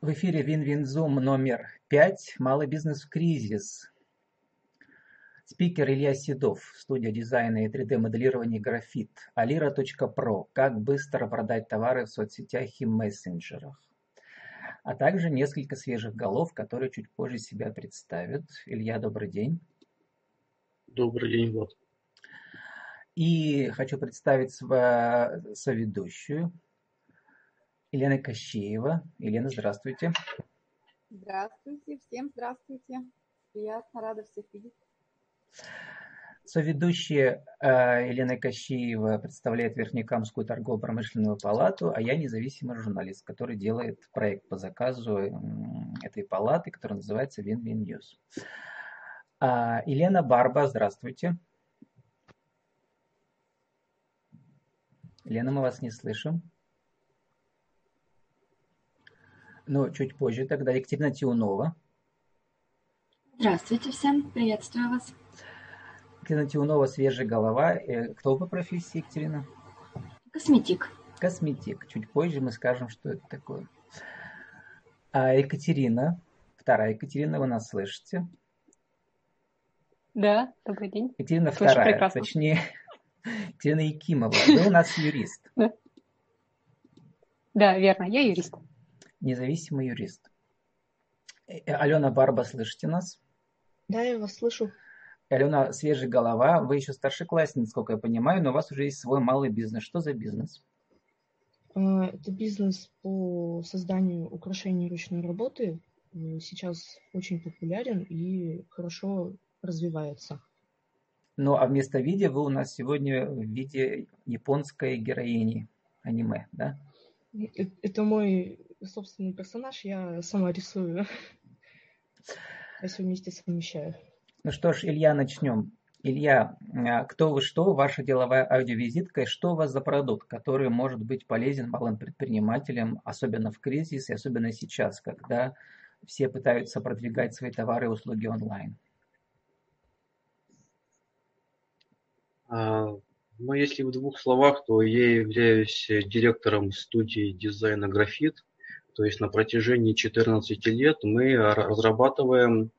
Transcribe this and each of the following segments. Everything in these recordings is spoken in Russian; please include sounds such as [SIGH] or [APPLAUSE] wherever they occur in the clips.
В эфире Вин-Вин-Зум номер пять «Малый бизнес в кризис». Спикер Илья Седов, студия дизайна и 3D-моделирования «Графит», alira.pro «Как быстро продать товары в соцсетях и мессенджерах». А также несколько свежих голов, которые чуть позже себя представят. Илья, добрый день. Добрый день, Влад. И хочу представить соведущую Елена Кощеева. Елена, здравствуйте. Здравствуйте, всем здравствуйте. Приятно, рада всех видеть. Соведущая э, Елена Кощеева представляет Верхнекамскую торгово-промышленную палату, а я независимый журналист, который делает проект по заказу этой палаты, который называется Win-Win News. А, Елена Барба, здравствуйте. Елена, мы вас не слышим. Но чуть позже тогда Екатерина Тиунова. Здравствуйте всем, приветствую вас. Екатерина Тиунова, свежая голова. Э, кто по профессии, Екатерина? Косметик. Косметик. Чуть позже мы скажем, что это такое. А Екатерина, вторая Екатерина, вы нас слышите? Да, добрый день. Екатерина Слышу вторая, прекрасно. точнее, [LAUGHS] Екатерина Якимова. Вы у нас юрист. Да, верно, я юрист независимый юрист. Э, э, Алена Барба, слышите нас? Да, я вас слышу. Алена, свежая голова, вы еще старшеклассница, сколько я понимаю, но у вас уже есть свой малый бизнес. Что за бизнес? А, это бизнес по созданию украшений ручной работы. Сейчас очень популярен и хорошо развивается. Ну, а вместо видео вы у нас сегодня в виде японской героини аниме, да? Э, это мой собственный персонаж, я сама рисую. [LAUGHS] Я все вместе совмещаю. Ну что ж, Илья, начнем. Илья, а, кто вы что, ваша деловая аудиовизитка, и что у вас за продукт, который может быть полезен малым предпринимателям, особенно в кризисе, особенно сейчас, когда все пытаются продвигать свои товары и услуги онлайн? А, ну, если в двух словах, то я являюсь директором студии дизайна «Графит». То есть на протяжении 14 лет мы разрабатываем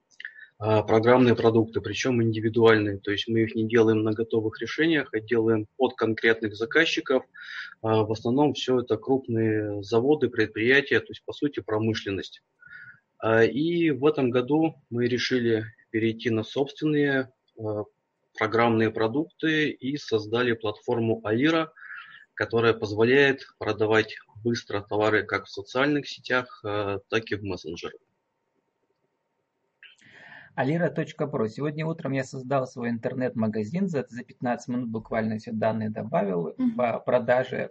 а, программные продукты, причем индивидуальные. То есть мы их не делаем на готовых решениях, а делаем под конкретных заказчиков. А, в основном все это крупные заводы, предприятия, то есть по сути промышленность. И в этом году мы решили перейти на собственные программные продукты и создали платформу Алира, которая позволяет продавать быстро товары как в социальных сетях, э, так и в мессенджерах. Alira.pro. Сегодня утром я создал свой интернет-магазин, за, за 15 минут буквально все данные добавил. Mm-hmm. По продаже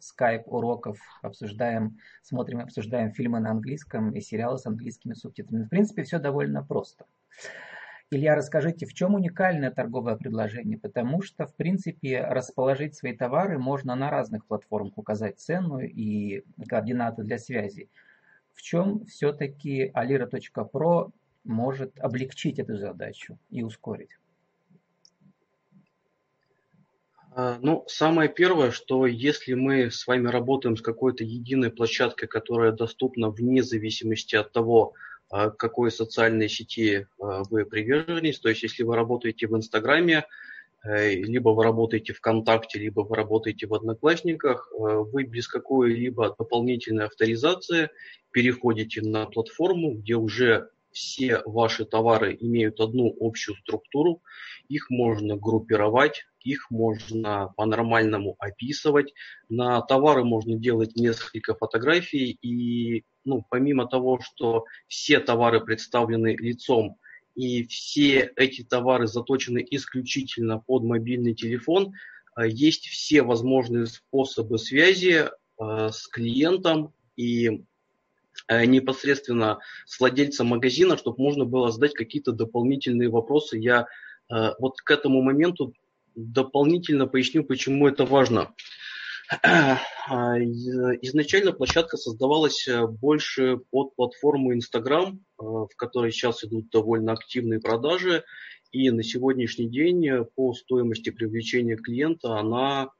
скайп уроков обсуждаем, смотрим, обсуждаем фильмы на английском и сериалы с английскими субтитрами. В принципе, все довольно просто. Илья, расскажите, в чем уникальное торговое предложение? Потому что, в принципе, расположить свои товары можно на разных платформах, указать цену и координаты для связи. В чем все-таки alira.pro может облегчить эту задачу и ускорить? А, ну, самое первое, что если мы с вами работаем с какой-то единой площадкой, которая доступна вне зависимости от того, какой социальной сети а, вы приверженец. То есть, если вы работаете в Инстаграме, э, либо вы работаете ВКонтакте, либо вы работаете в Одноклассниках, э, вы без какой-либо дополнительной авторизации переходите на платформу, где уже все ваши товары имеют одну общую структуру, их можно группировать, их можно по-нормальному описывать. На товары можно делать несколько фотографий, и ну, помимо того, что все товары представлены лицом, и все эти товары заточены исключительно под мобильный телефон, э, есть все возможные способы связи э, с клиентом и Э, непосредственно с владельцем магазина, чтобы можно было задать какие-то дополнительные вопросы. Я вот к этому моменту дополнительно поясню, почему это важно. [CLEARS THROAT] А, изначально площадка создавалась э, больше под платформу Instagram, в которой сейчас идут довольно активные продажи. И на сегодняшний день по стоимости привлечения клиента она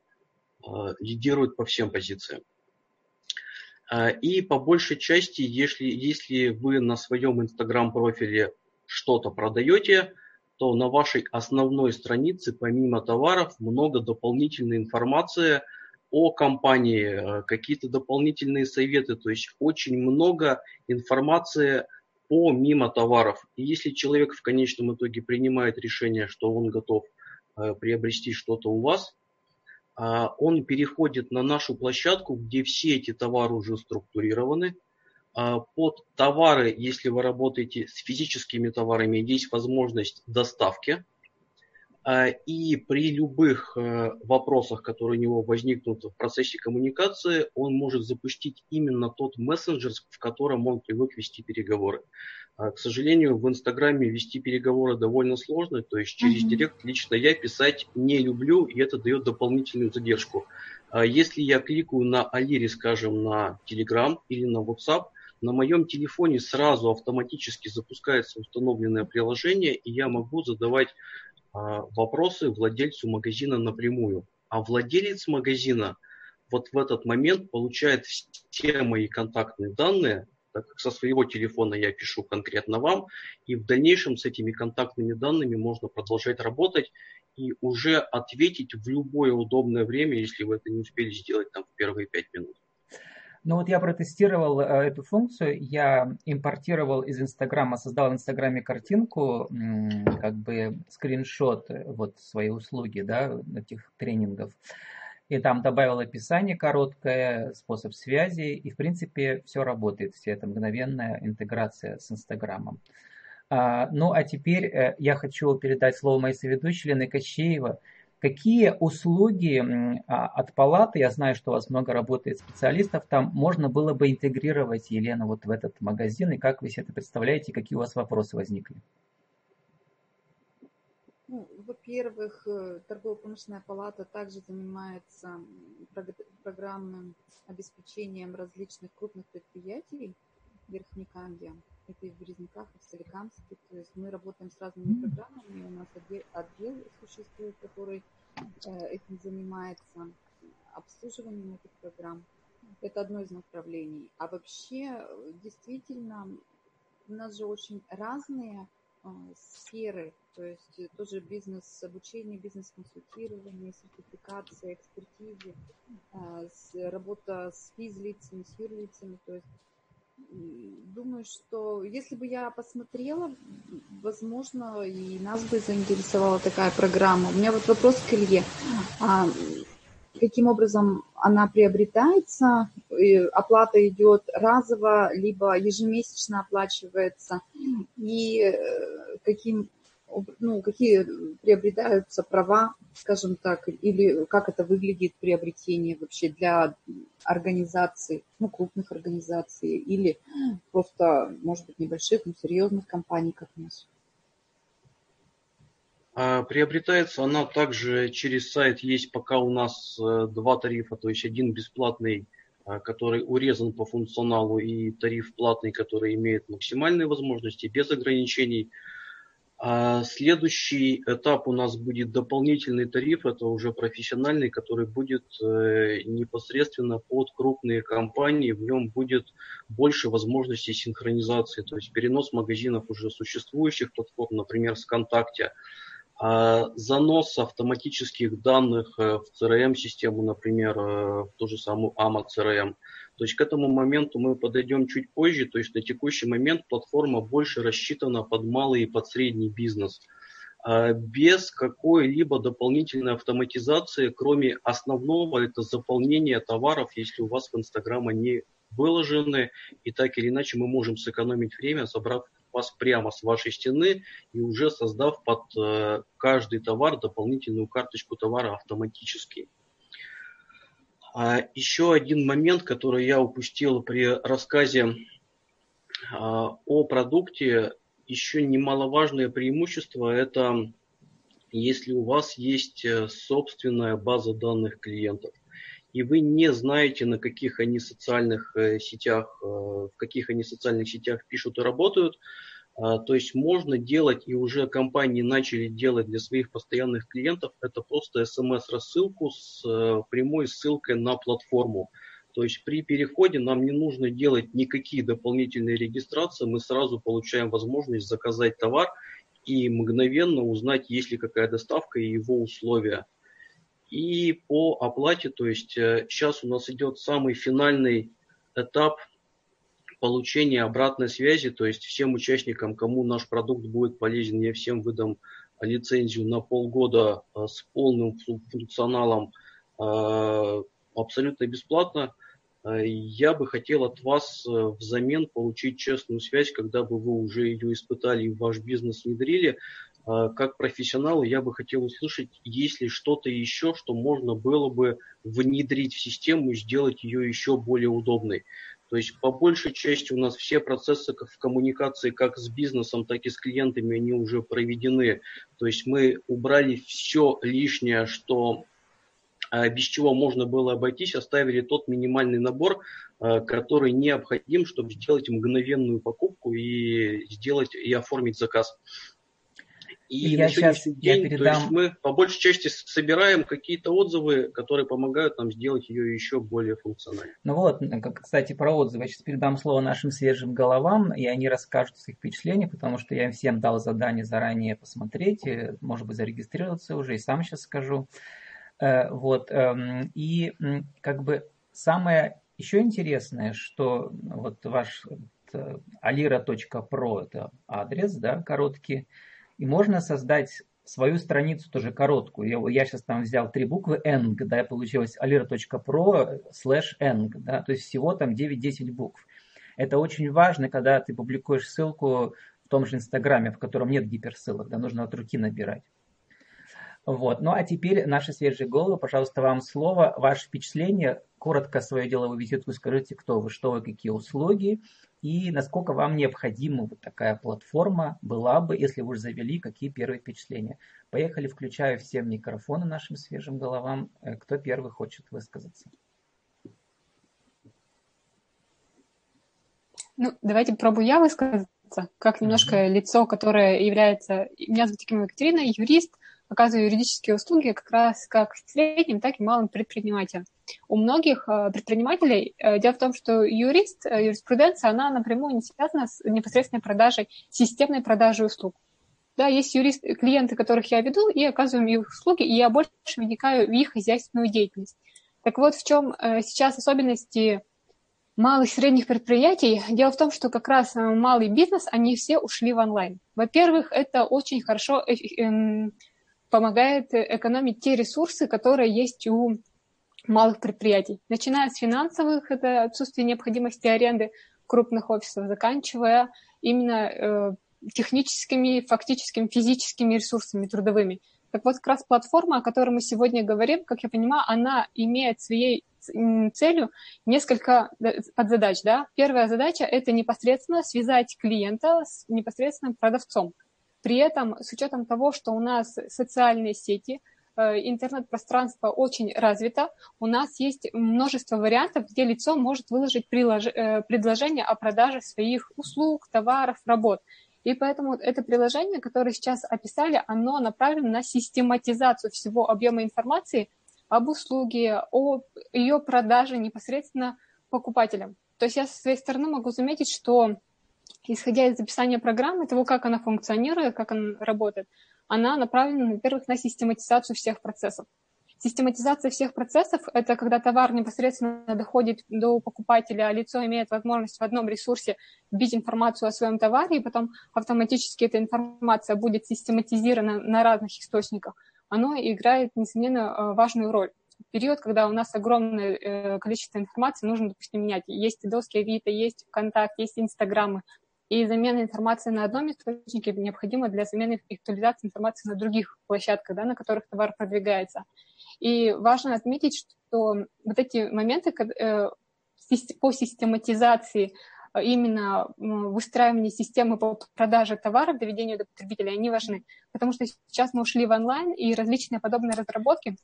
лидирует по всем позициям. И по большей части, если, если вы на своем инстаграм-профиле что-то продаете, то на вашей основной странице помимо товаров много дополнительной информации о компании, какие-то дополнительные советы, то есть очень много информации помимо товаров. И если человек в конечном итоге принимает решение, что он готов э, приобрести что-то у вас, а, он переходит на нашу площадку, где все эти товары уже структурированы. А, под товары, если вы работаете с физическими товарами, есть возможность доставки. А, и при любых э, вопросах, которые у него возникнут в процессе коммуникации, он может запустить именно тот мессенджер, в котором он привык вести переговоры. А, к сожалению, в Инстаграме вести переговоры довольно сложно, то есть через mm-hmm. Директ лично я писать не люблю, и это дает дополнительную задержку. Если я кликаю на Алире, скажем, на Telegram или на WhatsApp, на моем телефоне сразу автоматически запускается установленное приложение, и я могу задавать а, вопросы владельцу магазина напрямую. А владелец магазина вот в этот момент получает все мои контактные данные, так как со своего телефона я пишу конкретно вам, и в дальнейшем с этими контактными данными можно продолжать работать и уже ответить в любое удобное время, если вы это не успели сделать там в первые пять минут. Ну вот я протестировал э, эту функцию, я импортировал из Инстаграма, создал в Инстаграме картинку, как бы скриншот э, вот своей услуги, да, этих тренингов. И там добавил описание короткое, способ связи, и в принципе все работает, вся эта мгновенная интеграция с Инстаграмом. А, ну а теперь э, я хочу передать слово моей соведущей Лены Кощеева, Какие услуги а, от палаты, я знаю, что у вас много работает специалистов, там можно было бы интегрировать, Елена, вот в этот магазин, и как вы себе это представляете, какие у вас вопросы возникли? Ну, во-первых, э, торгово-промышленная палата также занимается программным обеспечением различных крупных предприятий Верхнекамья это и в Березняках, и в Соликамске. То есть мы работаем с разными программами. У нас отдел, отдел существует, который э, этим занимается, обслуживанием этих программ. Это одно из направлений. А вообще, действительно, у нас же очень разные э, сферы, то есть тоже бизнес обучение, бизнес-консультирование, сертификация, экспертизы, э, работа с физлицами, с юрлицами, то есть думаю, что если бы я посмотрела, возможно, и нас бы заинтересовала такая программа. У меня вот вопрос к Илье. А, каким образом она приобретается? Оплата идет разово, либо ежемесячно оплачивается? И э, каким ну, какие приобретаются права, скажем так, или как это выглядит приобретение вообще для организаций, ну, крупных организаций, или просто, может быть, небольших, но серьезных компаний, как у нас. А, приобретается она также через сайт. Есть пока у нас э, два тарифа, то есть один бесплатный, а, который урезан по функционалу, и тариф платный, который имеет максимальные возможности без ограничений. А следующий этап у нас будет дополнительный тариф, это уже профессиональный, который будет э, непосредственно под крупные компании, в нем будет больше возможностей синхронизации, то есть перенос магазинов уже существующих платформ, например, ВКонтакте, а занос автоматических данных э, в CRM-систему, например, э, в ту же самую AMA CRM – то есть к этому моменту мы подойдем чуть позже, то есть на текущий момент платформа больше рассчитана под малый и под средний бизнес а без какой-либо дополнительной автоматизации, кроме основного, это заполнение товаров, если у вас в Инстаграм они выложены, и так или иначе мы можем сэкономить время, собрав вас прямо с вашей стены и уже создав под э, каждый товар дополнительную карточку товара автоматически. А еще один момент, который я упустил при рассказе а, о продукте, еще немаловажное преимущество – это если у вас есть э, собственная база данных клиентов, и вы не знаете, на каких они социальных э, сетях, э, в каких они социальных сетях пишут и работают, то есть можно делать, и уже компании начали делать для своих постоянных клиентов, это просто смс-рассылку с э, прямой ссылкой на платформу. То есть при переходе нам не нужно делать никакие дополнительные регистрации, мы сразу получаем возможность заказать товар и мгновенно узнать, есть ли какая доставка и его условия. И по оплате, то есть сейчас у нас идет самый финальный этап получения обратной связи, то есть всем участникам, кому наш продукт будет полезен, я всем выдам лицензию на полгода а, с полным функционалом а, абсолютно бесплатно. А, я бы хотел от вас взамен получить честную связь, когда бы вы уже ее испытали и в ваш бизнес внедрили. Как профессионал я бы хотел услышать, есть ли что-то еще, что можно было бы внедрить в систему и сделать ее еще более удобной. То есть по большей части у нас все процессы в коммуникации как с бизнесом, так и с клиентами, они уже проведены. То есть мы убрали все лишнее, что а, без чего можно было обойтись, оставили тот минимальный набор, а, который необходим, чтобы сделать мгновенную покупку и сделать и оформить заказ. И я сейчас день, я передам... то есть мы по большей части собираем какие-то отзывы, которые помогают нам сделать ее еще более функциональной. Ну вот, кстати, про отзывы. Я сейчас передам слово нашим свежим головам, и они расскажут своих впечатлений, потому что я им всем дал задание заранее посмотреть, может быть, зарегистрироваться уже, и сам сейчас скажу. Э, вот, эм, и как бы самое еще интересное, что вот ваш alira.pro это адрес, да, короткий, и можно создать свою страницу тоже короткую. Я, я сейчас там взял три буквы eng, да, получилось alira.pro slash eng, да, то есть всего там 9-10 букв. Это очень важно, когда ты публикуешь ссылку в том же Инстаграме, в котором нет гиперссылок, да, нужно от руки набирать. Вот. Ну а теперь наши свежие головы, пожалуйста, вам слово, ваше впечатление, коротко свою деловую визитку скажите, кто вы, что вы, какие услуги, и насколько вам необходима вот такая платформа была бы, если вы уже завели, какие первые впечатления. Поехали, включаю все микрофоны нашим свежим головам. Э, кто первый хочет высказаться? Ну, давайте пробую я высказаться, как немножко mm-hmm. лицо, которое является... Меня зовут Екатерина, юрист, оказываю юридические услуги как раз как средним, так и малым предпринимателям. У многих э, предпринимателей э, дело в том, что юрист, э, юриспруденция, она напрямую не связана с непосредственной продажей, системной продажей услуг. Да, есть юрист, клиенты, которых я веду, и оказываю им их услуги, и я больше вникаю в их хозяйственную деятельность. Так вот, в чем сейчас особенности малых и средних предприятий? Дело в том, что как раз малый бизнес, они все ушли в онлайн. Во-первых, это очень хорошо эм, помогает экономить те ресурсы, которые есть у малых предприятий, начиная с финансовых, это отсутствие необходимости аренды крупных офисов, заканчивая именно э, техническими, фактическими, физическими ресурсами трудовыми. Так вот, как раз платформа, о которой мы сегодня говорим, как я понимаю, она имеет своей целью несколько подзадач. Да? Первая задача – это непосредственно связать клиента с непосредственным продавцом – при этом, с учетом того, что у нас социальные сети, э, интернет-пространство очень развито, у нас есть множество вариантов, где лицо может выложить э, предложение о продаже своих услуг, товаров, работ. И поэтому это приложение, которое сейчас описали, оно направлено на систематизацию всего объема информации об услуге, о ее продаже непосредственно покупателям. То есть я со своей стороны могу заметить, что исходя из описания программы, того, как она функционирует, как она работает, она направлена, во-первых, на систематизацию всех процессов. Систематизация всех процессов – это когда товар непосредственно доходит до покупателя, а лицо имеет возможность в одном ресурсе вбить информацию о своем товаре, и потом автоматически эта информация будет систематизирована на разных источниках. Оно играет, несомненно, э, важную роль период, когда у нас огромное э, количество информации нужно, допустим, менять. Есть доски Авито, есть ВКонтакт, есть Инстаграмы. И замена информации на одном источнике необходима для замены актуализации информации на других площадках, да, на которых товар продвигается. И важно отметить, что вот эти моменты э, по систематизации э, именно выстраивание системы по продаже товаров, доведению до потребителя, они важны. Потому что сейчас мы ушли в онлайн, и различные подобные разработки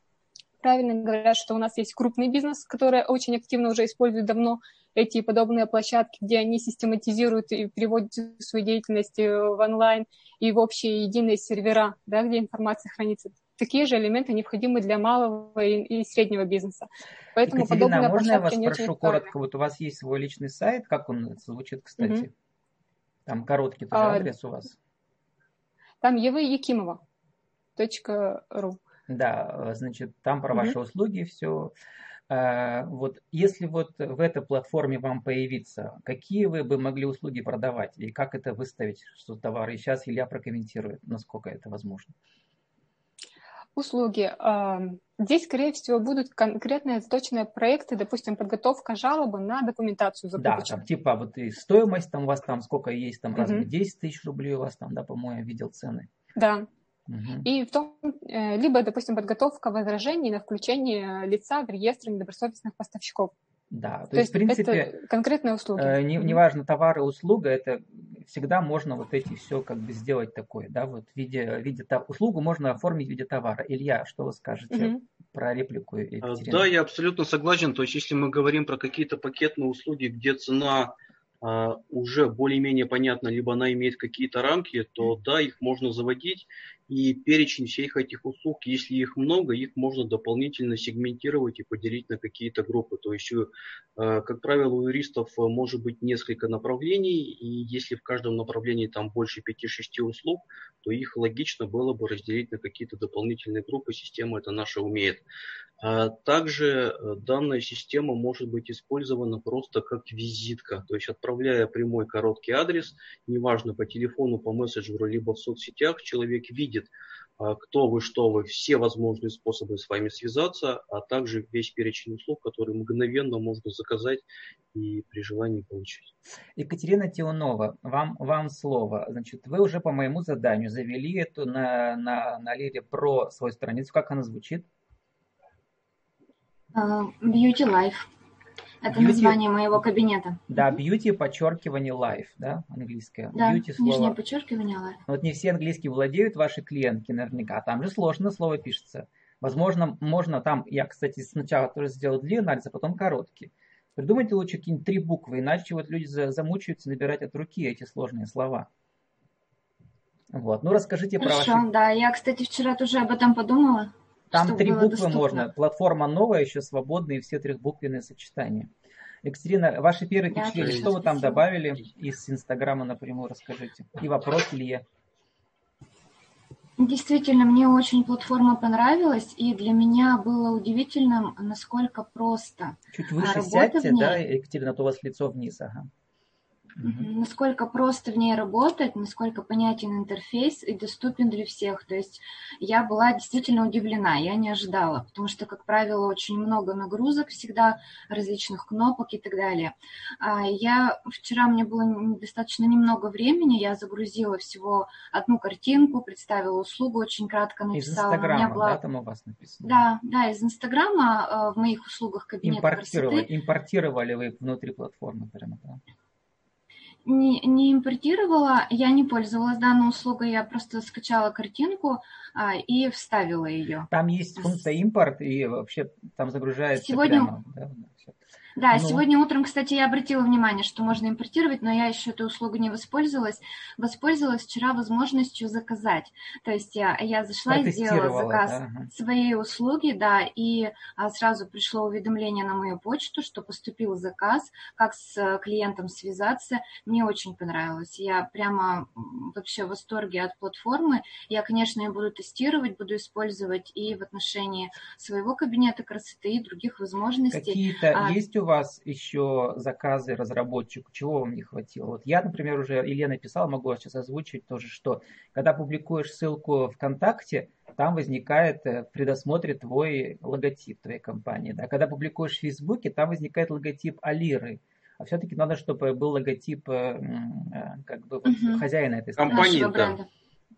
правильно говорят, что у нас есть крупный бизнес, который очень активно уже использует давно эти подобные площадки, где они систематизируют и переводят свою деятельность э, в онлайн и в общие единые сервера, да, где информация хранится. такие же элементы необходимы для малого и, и среднего бизнеса. Поэтому Екатерина, а можно я вас спрошу коротко? Вот у вас есть свой личный сайт, как он звучит, кстати? Угу. Там короткий тоже а, адрес у вас. Там Евы Якимова. .ру. Да, значит, там про угу. ваши услуги все. А, вот если вот в этой платформе вам появиться, какие вы бы могли услуги продавать и как это выставить, что товары? И сейчас Илья прокомментирует, насколько это возможно. Услуги. А, здесь, скорее всего, будут конкретные заточенные проекты, допустим, подготовка жалобы на документацию закупочек. Да, там типа вот и стоимость там у вас там, сколько есть там, разве 10 тысяч рублей у вас там, да, по-моему, я видел цены. Да, и в том, э, либо, допустим, подготовка возражений на включение лица в реестр недобросовестных поставщиков. Да, то, то есть, в принципе, это конкретные услуги. Э, не, неважно, товар и услуга, это всегда можно вот эти все как бы сделать такое, да, вот в виде, в виде услугу можно оформить в виде товара. Илья, что вы скажете mm про реплику а, Екатерины? Да, я абсолютно согласен. То есть, если мы говорим про какие-то пакетные услуги, где цена а, уже более-менее понятна, либо она имеет какие-то рамки, то да, их можно заводить. И перечень всех этих услуг, если их много, их можно дополнительно сегментировать и поделить на какие-то группы. То есть, э, как правило, у юристов может быть несколько направлений, и если в каждом направлении там больше 5-6 услуг, то их логично было бы разделить на какие-то дополнительные группы. Система это наша умеет. А также э, данная система может быть использована просто как визитка, то есть отправляя прямой короткий адрес, неважно по телефону, по мессенджеру, либо в соцсетях, человек видит, а, кто вы, что вы, все возможные способы с вами связаться, а также весь перечень услуг, которые мгновенно можно заказать и при желании получить. Екатерина Тионова, вам, вам слово. Значит, вы уже по моему заданию завели эту на, на, на Лире про свою страницу. Как она звучит? А, Beauty Life. Это beauty, название моего кабинета. Да, beauty подчеркивание life, да, английское. Да, beauty слово. нижнее подчеркивание life. Вот не все английский владеют ваши клиентки наверняка. Там же сложно слово пишется. Возможно, можно там, я, кстати, сначала тоже сделал длинный анализ, а потом короткий. Придумайте лучше какие-нибудь три буквы, иначе вот люди замучаются набирать от руки эти сложные слова. Вот. Ну, расскажите Хорошо, про ваши... да. Я, кстати, вчера тоже об этом подумала. Там три буквы доступно. можно. Платформа новая, еще свободные, все трехбуквенные сочетания. Екатерина, ваши первые впечатления, что вы там добавили из Инстаграма напрямую, расскажите. И вопрос Илье. Действительно, мне очень платформа понравилась, и для меня было удивительным, насколько просто Чуть выше сядьте, да, Екатерина, а то у вас лицо вниз, ага. Угу. Насколько просто в ней работать, насколько понятен интерфейс и доступен для всех. То есть я была действительно удивлена, я не ожидала, потому что, как правило, очень много нагрузок всегда, различных кнопок и так далее. А я вчера, мне было достаточно немного времени, я загрузила всего одну картинку, представила услугу, очень кратко написала. Из Инстаграма, была... да, там у вас написано? Да, да, из Инстаграма э, в моих услугах кабинета импортировали, красоты. Импортировали вы внутри платформы прямо, да? Не, не импортировала, я не пользовалась данной услугой, я просто скачала картинку а, и вставила ее. Там есть функция импорт, и вообще там загружается Сегодня... прямо. Да? Да, ну... сегодня утром, кстати, я обратила внимание, что можно импортировать, но я еще эту услугу не воспользовалась. Воспользовалась вчера возможностью заказать. То есть я, я зашла и сделала заказ да? своей услуги, да, и а, сразу пришло уведомление на мою почту, что поступил заказ, как с клиентом связаться. Мне очень понравилось. Я прямо вообще в восторге от платформы. Я, конечно, ее буду тестировать, буду использовать и в отношении своего кабинета красоты и других возможностей. Какие-то а, есть у вас еще заказы разработчику? Чего вам не хватило? Вот я, например, уже Елена писал, могу сейчас озвучить тоже, что когда публикуешь ссылку ВКонтакте, там возникает э, в предосмотре твой логотип твоей компании. Да? Когда публикуешь в Фейсбуке, там возникает логотип Алиры. А все-таки надо, чтобы был логотип э, э, как бы угу. хозяина этой компании. Да.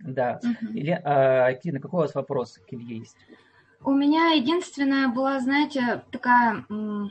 Да. Угу. Или, а, Кирина, какой у вас вопрос к Илье есть? У меня единственная была, знаете, такая, ну,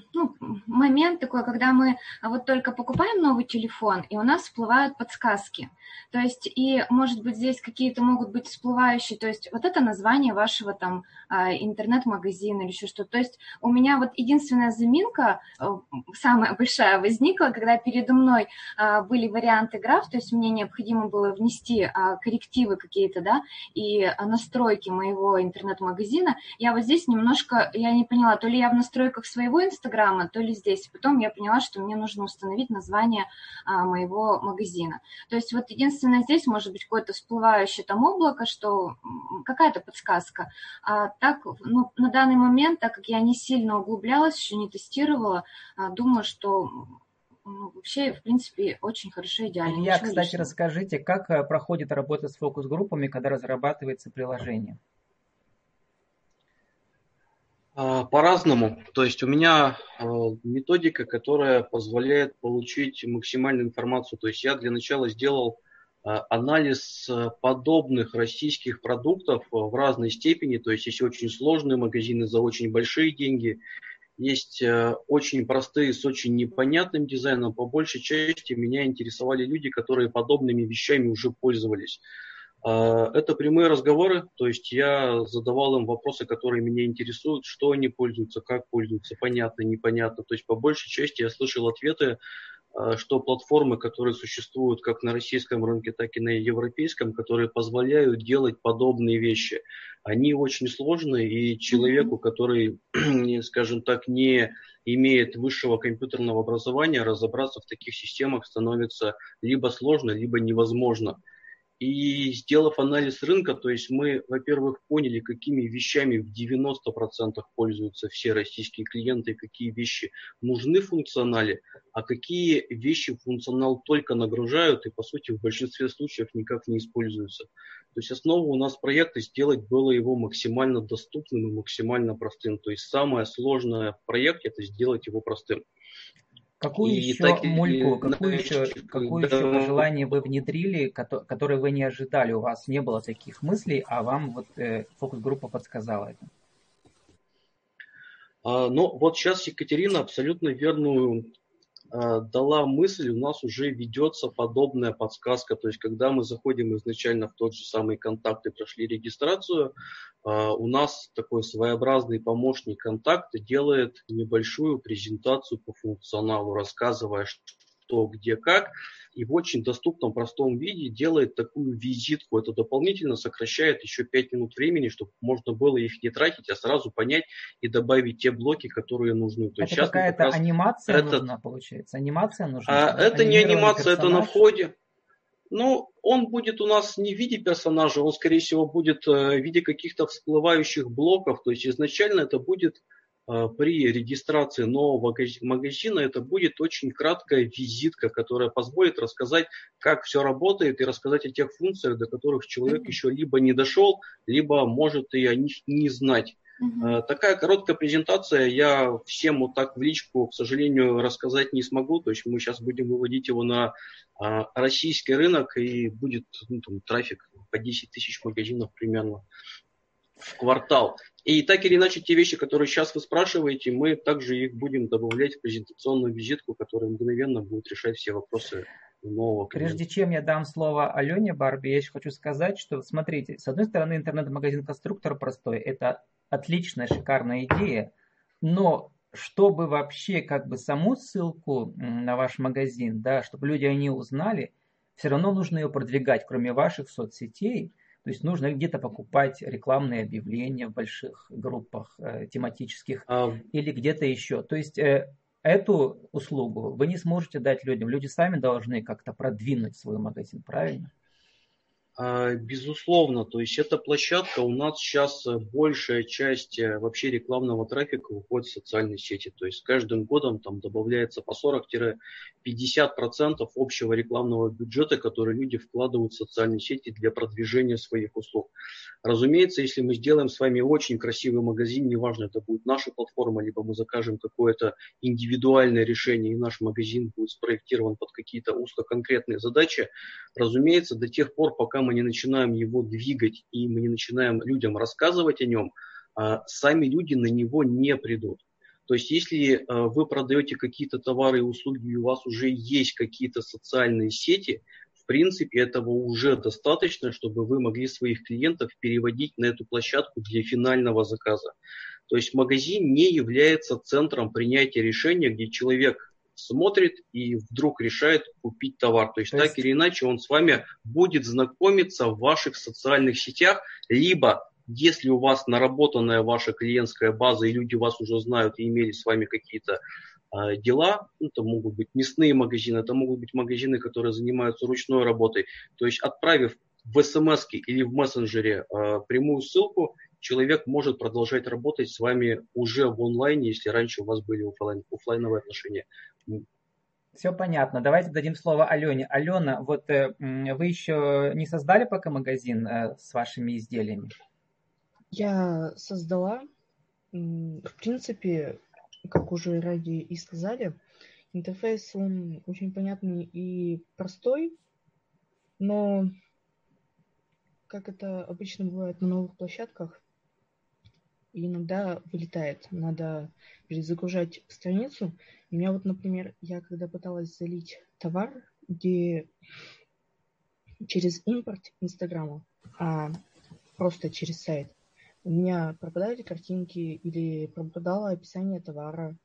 момент такой, когда мы вот только покупаем новый телефон, и у нас всплывают подсказки. То есть, и, может быть, здесь какие-то могут быть всплывающие, то есть, вот это название вашего там а, интернет-магазина или еще что-то. То есть, у меня вот единственная заминка, э, самая [LAUGHS] большая, возникла, когда передо мной а, были варианты граф, то есть, мне необходимо было внести а, коррективы какие-то, да, и настройки моего интернет-магазина, я вот здесь немножко, я не поняла, то ли я в настройках своего Инстаграма, то ли здесь. Потом я поняла, что мне нужно установить название а, моего магазина. То есть вот единственное здесь может быть какое-то всплывающее там облако, что какая-то подсказка. А так, ну, на данный момент, так как я не сильно углублялась, еще не тестировала, а, думаю, что ну, вообще, в принципе, очень хорошо, идеально. Я, кстати, лишнего. расскажите, как э, проходит работа с фокус-группами, когда разрабатывается приложение? А, по-разному. То есть у меня а, методика, которая позволяет получить максимальную информацию. То есть я для начала сделал а, анализ подобных российских продуктов в разной степени. То есть есть очень сложные магазины за очень большие деньги, есть очень простые с очень непонятным дизайном. По большей части меня интересовали люди, которые подобными вещами уже пользовались. А, это прямые разговоры, то есть я задавал им вопросы, которые меня интересуют, что они пользуются, как пользуются, понятно, непонятно. То есть по большей части я слышал ответы, а, что платформы, которые существуют как на российском рынке, так и на европейском, которые позволяют делать подобные вещи, они очень сложные, и человеку, который, [CLEARS THROAT] скажем так, не имеет высшего компьютерного образования, разобраться в таких системах становится либо сложно, либо невозможно. И сделав анализ рынка, то есть мы, во-первых, поняли, какими вещами в 90% пользуются все российские клиенты, какие вещи нужны в функционале, а какие вещи функционал только нагружают и, по сути, в большинстве случаев никак не используются. То есть основа у нас проекта сделать было его максимально доступным и максимально простым. То есть самое сложное в проекте это сделать его простым. Какую и еще так, мульку, какую еще, какую да. еще пожелание вы внедрили, которое вы не ожидали, у вас не было таких мыслей, а вам вот э, фокус-группа подсказала это? А, ну, вот сейчас Екатерина абсолютно верную дала мысль, у нас уже ведется подобная подсказка. То есть, когда мы заходим изначально в тот же самый контакт и прошли регистрацию, а, у нас такой своеобразный помощник контакта делает небольшую презентацию по функционалу, рассказывая, что, где, как и в очень доступном, простом виде делает такую визитку. Это дополнительно сокращает еще 5 минут времени, чтобы можно было их не тратить, а сразу понять и добавить те блоки, которые нужны. То это какая-то раз... анимация это... нужна, получается? Анимация нужна? А, это не анимация, персонаж? это на входе. Ну, он будет у нас не в виде персонажа, он, скорее всего, будет э, в виде каких-то всплывающих блоков. То есть изначально это будет при регистрации нового магазина это будет очень краткая визитка, которая позволит рассказать, как все работает и рассказать о тех функциях, до которых человек еще либо не дошел, либо может и о них не знать. Uh-huh. Такая короткая презентация, я всем вот так в личку, к сожалению, рассказать не смогу. То есть мы сейчас будем выводить его на а, российский рынок и будет ну, там, трафик по 10 тысяч магазинов примерно в квартал. И так или иначе, те вещи, которые сейчас вы спрашиваете, мы также их будем добавлять в презентационную визитку, которая мгновенно будет решать все вопросы нового клиента. Прежде чем я дам слово Алене Барби, я еще хочу сказать, что, смотрите, с одной стороны, интернет-магазин «Конструктор» простой, это отличная, шикарная идея, но чтобы вообще как бы саму ссылку на ваш магазин, да, чтобы люди о ней узнали, все равно нужно ее продвигать, кроме ваших соцсетей, то есть нужно где-то покупать рекламные объявления в больших группах э, тематических а... или где-то еще. То есть э, эту услугу вы не сможете дать людям. Люди сами должны как-то продвинуть свой магазин, правильно? А, безусловно, то есть эта площадка у нас сейчас э, большая часть э, вообще рекламного трафика уходит в социальные сети. То есть с каждым годом там добавляется по 40-50% общего рекламного бюджета, который люди вкладывают в социальные сети для продвижения своих услуг. Разумеется, если мы сделаем с вами очень красивый магазин, неважно, это будет наша платформа, либо мы закажем какое-то индивидуальное решение, и наш магазин будет спроектирован под какие-то узкоконкретные задачи, разумеется, до тех пор, пока мы не начинаем его двигать и мы не начинаем людям рассказывать о нем, сами люди на него не придут. То есть если вы продаете какие-то товары и услуги, и у вас уже есть какие-то социальные сети, принципе, этого уже достаточно, чтобы вы могли своих клиентов переводить на эту площадку для финального заказа. То есть магазин не является центром принятия решения, где человек смотрит и вдруг решает купить товар. То есть, То есть так или иначе он с вами будет знакомиться в ваших социальных сетях, либо если у вас наработанная ваша клиентская база и люди вас уже знают и имели с вами какие-то дела, ну, это могут быть мясные магазины, это могут быть магазины, которые занимаются ручной работой. То есть отправив в смс или в мессенджере э, прямую ссылку, человек может продолжать работать с вами уже в онлайне, если раньше у вас были офлайн, офлайновые отношения. Все понятно. Давайте дадим слово Алене. Алена, вот э, вы еще не создали пока магазин э, с вашими изделиями? Я создала. В принципе, как уже ради и сказали, интерфейс он очень понятный и простой, но как это обычно бывает на новых площадках, иногда вылетает. Надо перезагружать страницу. У меня вот, например, я когда пыталась залить товар, где через импорт Инстаграма, а просто через сайт, у меня пропадали картинки или пропадало описание товара,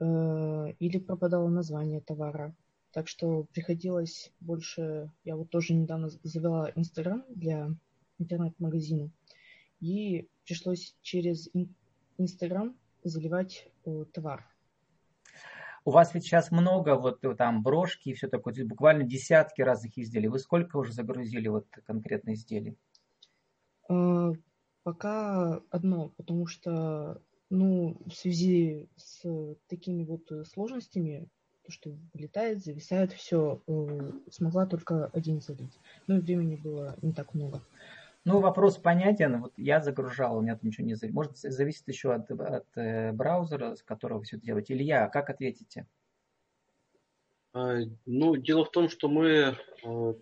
э, или пропадало название товара. Так что приходилось больше... Я вот тоже недавно завела Инстаграм для интернет-магазина. И пришлось через Инстаграм заливать э, товар. У вас ведь сейчас много вот э, там брошки и все такое, буквально десятки разных изделий. Вы сколько уже загрузили вот конкретно изделий? Э, пока одно, потому что ну, в связи с такими вот сложностями, то, что вылетает, зависает, все, смогла только один залить. Ну и времени было не так много. Ну, вопрос понятен. Вот я загружал, у меня там ничего не зависит. Может, зависит еще от, от э, браузера, с которого вы все делаете. Илья, как ответите? А, ну, дело в том, что мы,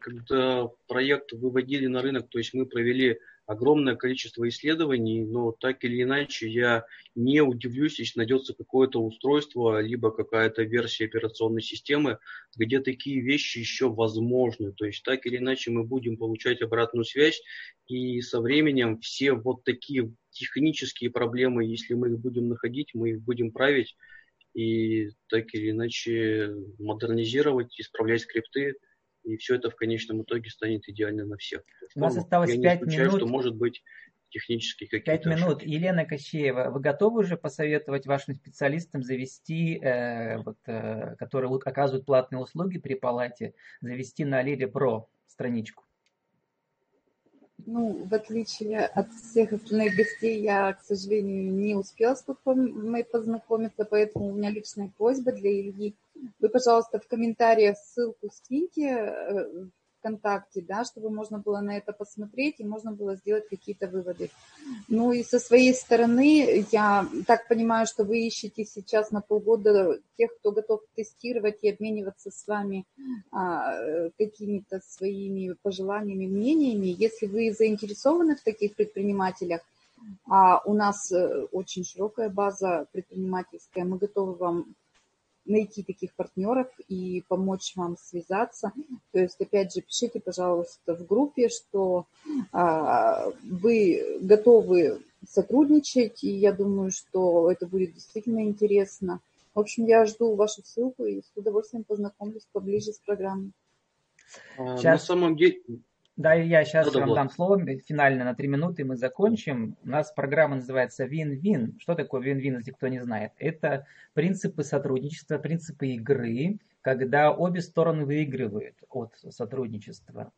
когда проект выводили на рынок, то есть мы провели огромное количество исследований, но так или иначе я не удивлюсь, если найдется какое-то устройство, либо какая-то версия операционной системы, где такие вещи еще возможны. То есть так или иначе мы будем получать обратную связь, и со временем все вот такие технические проблемы, если мы их будем находить, мы их будем править и так или иначе модернизировать, исправлять скрипты, и все это в конечном итоге станет идеально на всех. У нас осталось пять минут. что может быть технически какие-то Пять минут. Ошибки. Елена Кощеева, вы готовы уже посоветовать вашим специалистам завести, э, вот, э, которые оказывают платные услуги при палате, завести на Лире Про страничку? Ну, в отличие от всех остальных гостей, я, к сожалению, не успела с платформой познакомиться, поэтому у меня личная просьба для Ильи. Вы, пожалуйста, в комментариях ссылку скиньте э, ВКонтакте, да, чтобы можно было на это посмотреть и можно было сделать какие-то выводы. Ну и со своей стороны, я так понимаю, что вы ищете сейчас на полгода тех, кто готов тестировать и обмениваться с вами а, какими-то своими пожеланиями, мнениями. Если вы заинтересованы в таких предпринимателях, а у нас э, очень широкая база предпринимательская, мы готовы вам найти таких партнеров и помочь вам связаться. То есть, опять же, пишите, пожалуйста, в группе, что а, вы готовы сотрудничать, и я думаю, что это будет действительно интересно. В общем, я жду вашу ссылку и с удовольствием познакомлюсь поближе с программой. Сейчас... На самом деле, да, я сейчас вам дам слово финально на три минуты, мы закончим. У нас программа называется Win-Win. Что такое Win-Win, если кто не знает? Это принципы сотрудничества, принципы игры, когда обе стороны выигрывают от сотрудничества.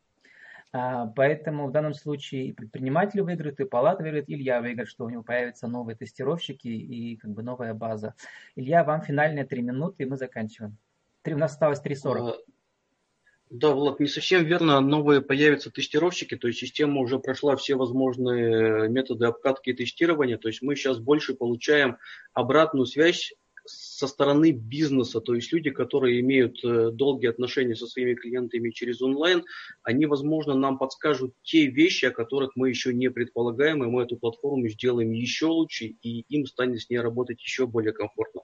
А, поэтому в данном случае и предприниматель выиграет, и палата выиграет, Илья выиграет, что у него появятся новые тестировщики и как бы новая база. Илья, вам финальные три минуты, и мы заканчиваем. Три, у нас осталось 3.40. Да, Влад, не совсем верно. Новые появятся тестировщики, то есть система уже прошла все возможные методы обкатки и тестирования. То есть мы сейчас больше получаем обратную связь со стороны бизнеса, то есть люди, которые имеют э, долгие отношения со своими клиентами через онлайн, они, возможно, нам подскажут те вещи, о которых мы еще не предполагаем, и мы эту платформу сделаем еще лучше, и им станет с ней работать еще более комфортно.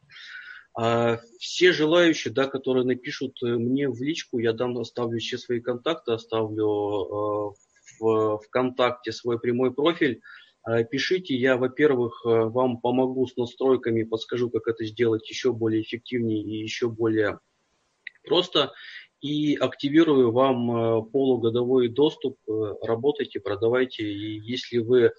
А все желающие, да, которые напишут э, мне в личку, я дам, оставлю все свои контакты, оставлю э, в ВКонтакте свой прямой профиль. Э, пишите, я, во-первых, вам помогу с настройками, подскажу, как это сделать еще более эффективнее и еще более просто. И активирую вам полугодовой доступ. Работайте, продавайте. И если вы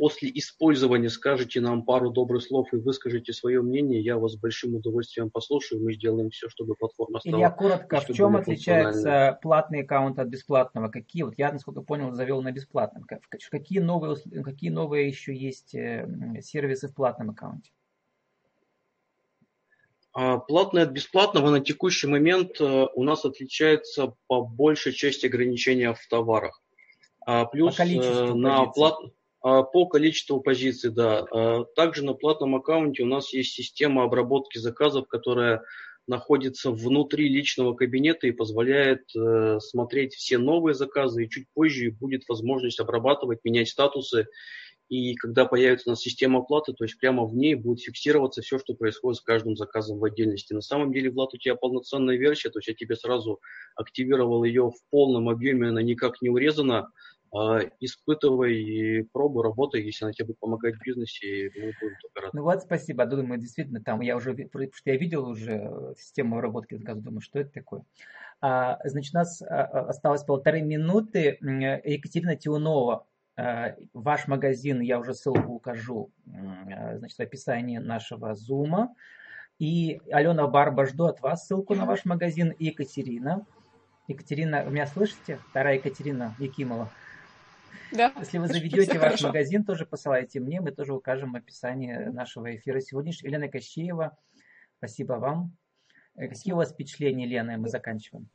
после использования скажете нам пару добрых слов и выскажете свое мнение, я вас с большим удовольствием послушаю, мы сделаем все, чтобы платформа стала... Илья, коротко, в чем отличается платный аккаунт от бесплатного? Какие, вот я, насколько понял, завел на бесплатном. Какие новые, какие новые еще есть э, сервисы в платном аккаунте? А, платное от бесплатного на текущий момент э, у нас отличается по большей части ограничения в товарах. А плюс по э, на платном а, по количеству позиций, да. А, также на платном аккаунте у нас есть система обработки заказов, которая находится внутри личного кабинета и позволяет э, смотреть все новые заказы, и чуть позже будет возможность обрабатывать, менять статусы. И когда появится у нас система оплаты, то есть прямо в ней будет фиксироваться все, что происходит с каждым заказом в отдельности. На самом деле, Влад, у тебя полноценная версия, то есть я тебе сразу активировал ее в полном объеме, она никак не урезана. А, испытывай и пробуй, работай, если она тебе будет помогать в бизнесе, мы будем только рады. Ну вот, спасибо. Думаю, действительно, там я уже, потому что я видел уже систему обработки заказа, думаю, что это такое. А, значит, у нас а, осталось полторы минуты. Екатерина Тиунова, ваш магазин, я уже ссылку укажу, значит, в описании нашего зума. И Алена Барба, жду от вас ссылку на ваш магазин. И Екатерина. Екатерина, вы меня слышите? Вторая Екатерина Якимова. Да. Если вы [LAUGHS] заведете ваш хорошо. магазин, тоже посылайте мне, мы тоже укажем в описании нашего эфира сегодняшнего. Елена Кощеева, спасибо вам. Э, какие у вас впечатления, Лена, мы заканчиваем?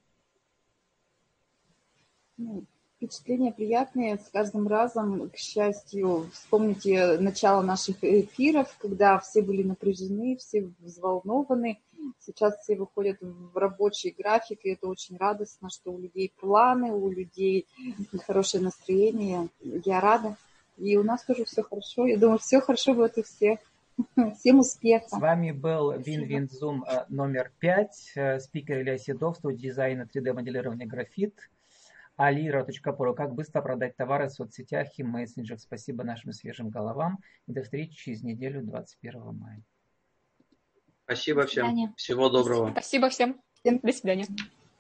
Ну, впечатления приятные с каждым разом. К счастью, вспомните начало наших эфиров, когда все были напряжены, все взволнованы. Сейчас все выходят в рабочий график, и это очень радостно, что у людей планы, у людей хорошее настроение. Я рада. И у нас тоже все хорошо. Я думаю, все хорошо будет у всех. [LAUGHS] Всем успехов. С вами был Вин-Вин Zoom э, номер 5, э, спикер Илья Седов, студия дизайна 3D-моделирования графит. Alira.pro. Как быстро продать товары в соцсетях и мессенджерах. Спасибо нашим свежим головам. И до встречи через неделю, 21 мая. Спасибо всем. Всего доброго. Спасибо всем. До свидания.